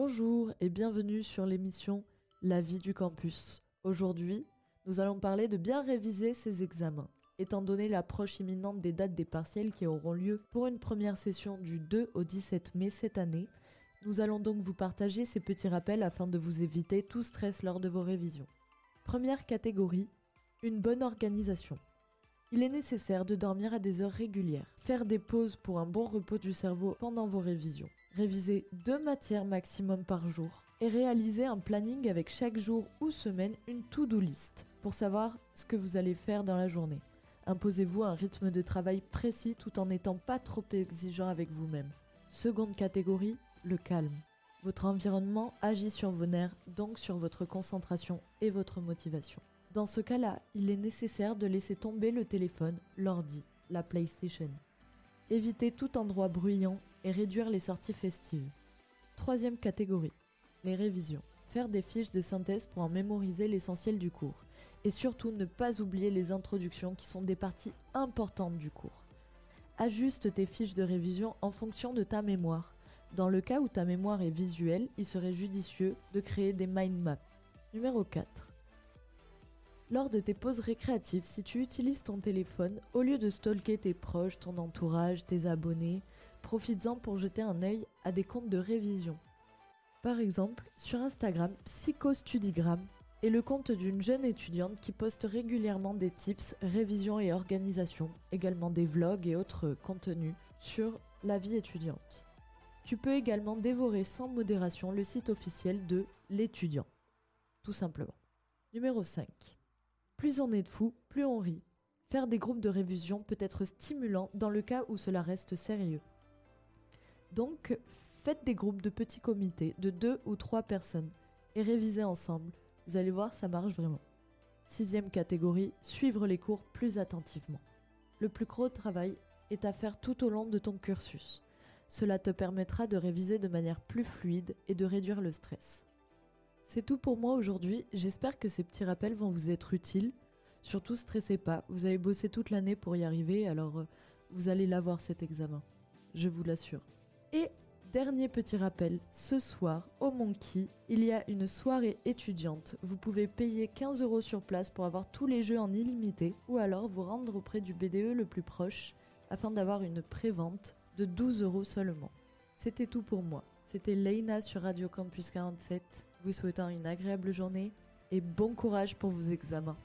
Bonjour et bienvenue sur l'émission La vie du campus. Aujourd'hui, nous allons parler de bien réviser ses examens. Étant donné l'approche imminente des dates des partiels qui auront lieu pour une première session du 2 au 17 mai cette année, nous allons donc vous partager ces petits rappels afin de vous éviter tout stress lors de vos révisions. Première catégorie, une bonne organisation. Il est nécessaire de dormir à des heures régulières, faire des pauses pour un bon repos du cerveau pendant vos révisions, réviser deux matières maximum par jour et réaliser un planning avec chaque jour ou semaine une to-do list pour savoir ce que vous allez faire dans la journée. Imposez-vous un rythme de travail précis tout en n'étant pas trop exigeant avec vous-même. Seconde catégorie, le calme. Votre environnement agit sur vos nerfs, donc sur votre concentration et votre motivation. Dans ce cas-là, il est nécessaire de laisser tomber le téléphone, l'ordi, la PlayStation. Évitez tout endroit bruyant et réduire les sorties festives. Troisième catégorie, les révisions. Faire des fiches de synthèse pour en mémoriser l'essentiel du cours. Et surtout ne pas oublier les introductions qui sont des parties importantes du cours. Ajuste tes fiches de révision en fonction de ta mémoire. Dans le cas où ta mémoire est visuelle, il serait judicieux de créer des mind maps. Numéro 4. Lors de tes pauses récréatives, si tu utilises ton téléphone, au lieu de stalker tes proches, ton entourage, tes abonnés, profites-en pour jeter un œil à des comptes de révision. Par exemple, sur Instagram, Psychostudigram est le compte d'une jeune étudiante qui poste régulièrement des tips, révision et organisation, également des vlogs et autres contenus sur la vie étudiante. Tu peux également dévorer sans modération le site officiel de l'étudiant. Tout simplement. Numéro 5. Plus on est de fous, plus on rit. Faire des groupes de révision peut être stimulant dans le cas où cela reste sérieux. Donc, faites des groupes de petits comités de deux ou trois personnes et révisez ensemble. Vous allez voir, ça marche vraiment. Sixième catégorie, suivre les cours plus attentivement. Le plus gros travail est à faire tout au long de ton cursus. Cela te permettra de réviser de manière plus fluide et de réduire le stress. C'est tout pour moi aujourd'hui, j'espère que ces petits rappels vont vous être utiles. Surtout stressez pas, vous avez bossé toute l'année pour y arriver, alors euh, vous allez l'avoir cet examen. Je vous l'assure. Et dernier petit rappel, ce soir au Monkey, il y a une soirée étudiante. Vous pouvez payer 15 euros sur place pour avoir tous les jeux en illimité ou alors vous rendre auprès du BDE le plus proche afin d'avoir une pré-vente de 12 euros seulement. C'était tout pour moi. C'était Leina sur Radio Campus 47, vous souhaitant une agréable journée et bon courage pour vos examens.